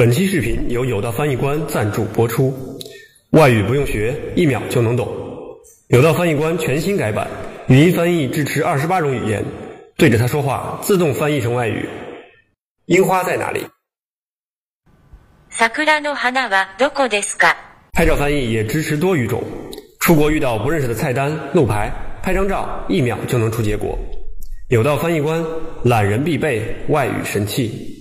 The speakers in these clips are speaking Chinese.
本期视频由有道翻译官赞助播出，外语不用学，一秒就能懂。有道翻译官全新改版，语音翻译支持二十八种语言，对着它说话，自动翻译成外语。樱花在哪里？桜の花はどこですか？拍照翻译也支持多语种，出国遇到不认识的菜单、路牌，拍张照，一秒就能出结果。有道翻译官，懒人必备外语神器。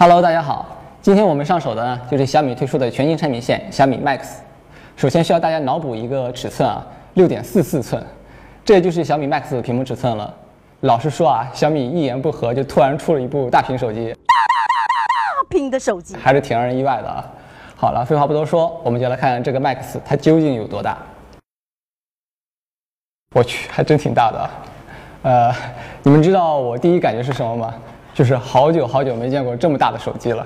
Hello，大家好，今天我们上手的呢就是小米推出的全新产品线小米 Max。首先需要大家脑补一个尺寸啊，六点四四寸，这就是小米 Max 的屏幕尺寸了。老实说啊，小米一言不合就突然出了一部大屏手机，大屏的手机还是挺让人意外的啊。好了，废话不多说，我们就来看看这个 Max 它究竟有多大。我去，还真挺大的。呃，你们知道我第一感觉是什么吗？就是好久好久没见过这么大的手机了。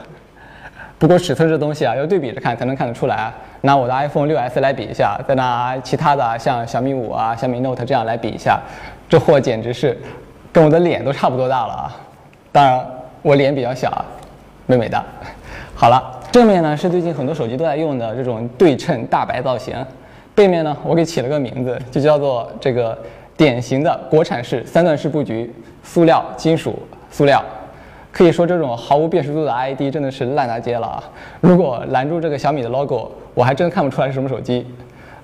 不过尺寸这东西啊，要对比着看才能看得出来。拿我的 iPhone 6s 来比一下，再拿其他的像小米五啊、小米 Note 这样来比一下，这货简直是跟我的脸都差不多大了啊。当然我脸比较小，美美的。好了，正面呢是最近很多手机都在用的这种对称大白造型，背面呢我给起了个名字，就叫做这个典型的国产式三段式布局，塑料、金属、塑料。可以说这种毫无辨识度的 ID 真的是烂大街了啊！如果拦住这个小米的 logo，我还真看不出来是什么手机。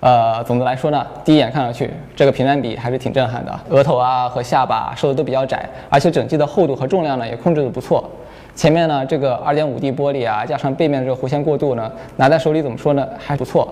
呃，总的来说呢，第一眼看上去这个屏占比还是挺震撼的，额头啊和下巴收的都比较窄，而且整机的厚度和重量呢也控制的不错。前面呢这个 2.5D 玻璃啊，加上背面的这个弧线过渡呢，拿在手里怎么说呢还不错。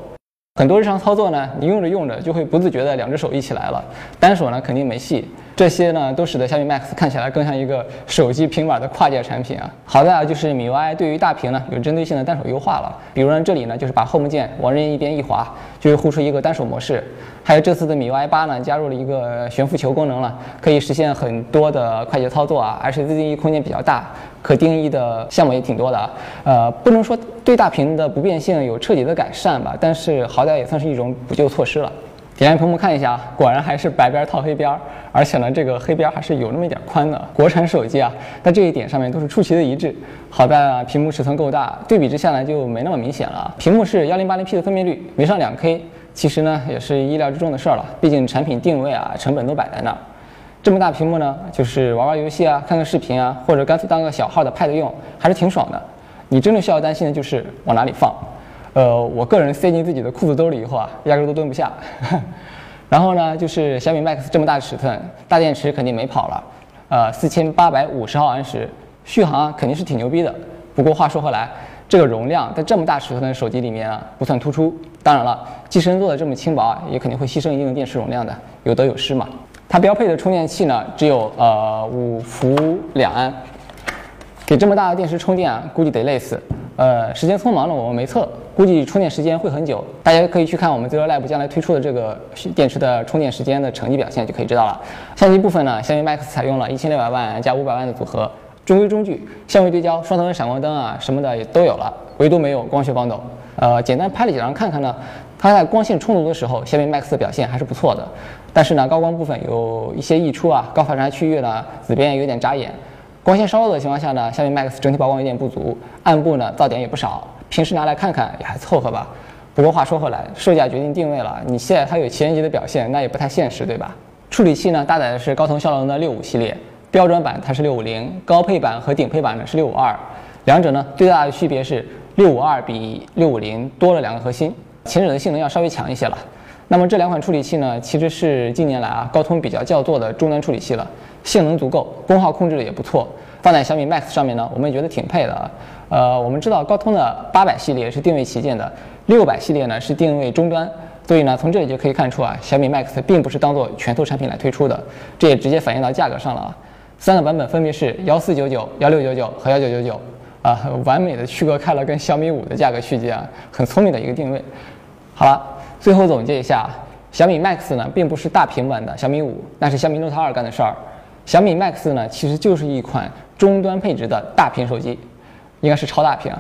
很多日常操作呢，你用着用着就会不自觉的两只手一起来了，单手呢肯定没戏。这些呢都使得小米 Max 看起来更像一个手机平板的跨界产品啊。好在啊就是米 UI 对于大屏呢有针对性的单手优化了，比如呢这里呢就是把 Home 键往任意一边一滑，就会呼出一个单手模式。还有这次的米 UI 八呢加入了一个悬浮球功能了，可以实现很多的快捷操作啊，而且自定义空间比较大。可定义的项目也挺多的啊，呃，不能说对大屏的不便性有彻底的改善吧，但是好歹也算是一种补救措施了。点开屏幕看一下，果然还是白边套黑边，而且呢，这个黑边还是有那么一点宽的。国产手机啊，在这一点上面都是出奇的一致。好在啊，屏幕尺寸够大，对比之下呢就没那么明显了。屏幕是幺零八零 P 的分辨率，没上两 K，其实呢也是意料之中的事儿了，毕竟产品定位啊，成本都摆在那儿。这么大屏幕呢，就是玩玩游戏啊，看看视频啊，或者干脆当个小号的 Pad 用，还是挺爽的。你真正需要担心的就是往哪里放。呃，我个人塞进自己的裤子兜里以后啊，压根都蹲不下。然后呢，就是小米 Max 这么大的尺寸，大电池肯定没跑了。呃，四千八百五十毫安时，续航肯定是挺牛逼的。不过话说回来，这个容量在这么大尺寸的手机里面啊，不算突出。当然了，机身做的这么轻薄啊，也肯定会牺牲一定的电池容量的，有得有失嘛。它标配的充电器呢，只有呃五伏两安，给这么大的电池充电啊，估计得累死。呃，时间匆忙了，我们没测，估计充电时间会很久。大家可以去看我们 Zero Lab 将来推出的这个电池的充电时间的成绩表现，就可以知道了。相机部分呢，小米 Max 采用了一千六百万加五百万的组合，中规中矩，相位对焦、双头、闪光灯啊什么的也都有了，唯独没有光学防抖。呃，简单拍了几张看看呢，它在光线充足的时候，小米 Max 的表现还是不错的。但是呢，高光部分有一些溢出啊，高反差区域呢，紫边有点扎眼。光线稍弱的情况下呢，小米 Max 整体曝光有点不足，暗部呢噪点也不少。平时拿来看看也还凑合吧。不过话说回来，售价决定定位了，你现在它有旗舰级的表现，那也不太现实，对吧？处理器呢，搭载的是高通骁龙的六五系列，标准版它是六五零，高配版和顶配版呢是六五二，两者呢最大的区别是六五二比六五零多了两个核心，前者的性能要稍微强一些了。那么这两款处理器呢，其实是近年来啊高通比较叫座的终端处理器了，性能足够，功耗控制的也不错，放在小米 Max 上面呢，我们也觉得挺配的啊。呃，我们知道高通的八百系列是定位旗舰的，六百系列呢是定位终端，所以呢从这里就可以看出啊，小米 Max 并不是当做拳头产品来推出的，这也直接反映到价格上了啊。三个版本分别是幺四九九、幺六九九和幺九九九，啊，完美的区隔开了跟小米五的价格区间啊，很聪明的一个定位。好了。最后总结一下，小米 Max 呢并不是大屏版的小米五，那是小米 Note 2干的事儿。小米 Max 呢其实就是一款中端配置的大屏手机，应该是超大屏。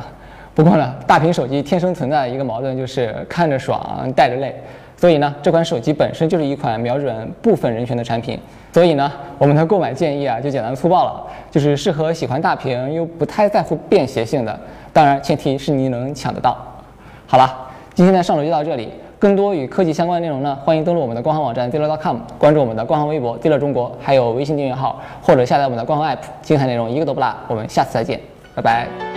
不过呢，大屏手机天生存在的一个矛盾就是看着爽，带着累。所以呢，这款手机本身就是一款瞄准部分人群的产品。所以呢，我们的购买建议啊就简单粗暴了，就是适合喜欢大屏又不太在乎便携性的，当然前提是你能抢得到。好了，今天的上楼就到这里。更多与科技相关的内容呢，欢迎登录我们的官方网站 dealer.com，关注我们的官方微博 dealer 中国，还有微信订阅号，或者下载我们的官方 app，精彩内容一个都不落。我们下次再见，拜拜。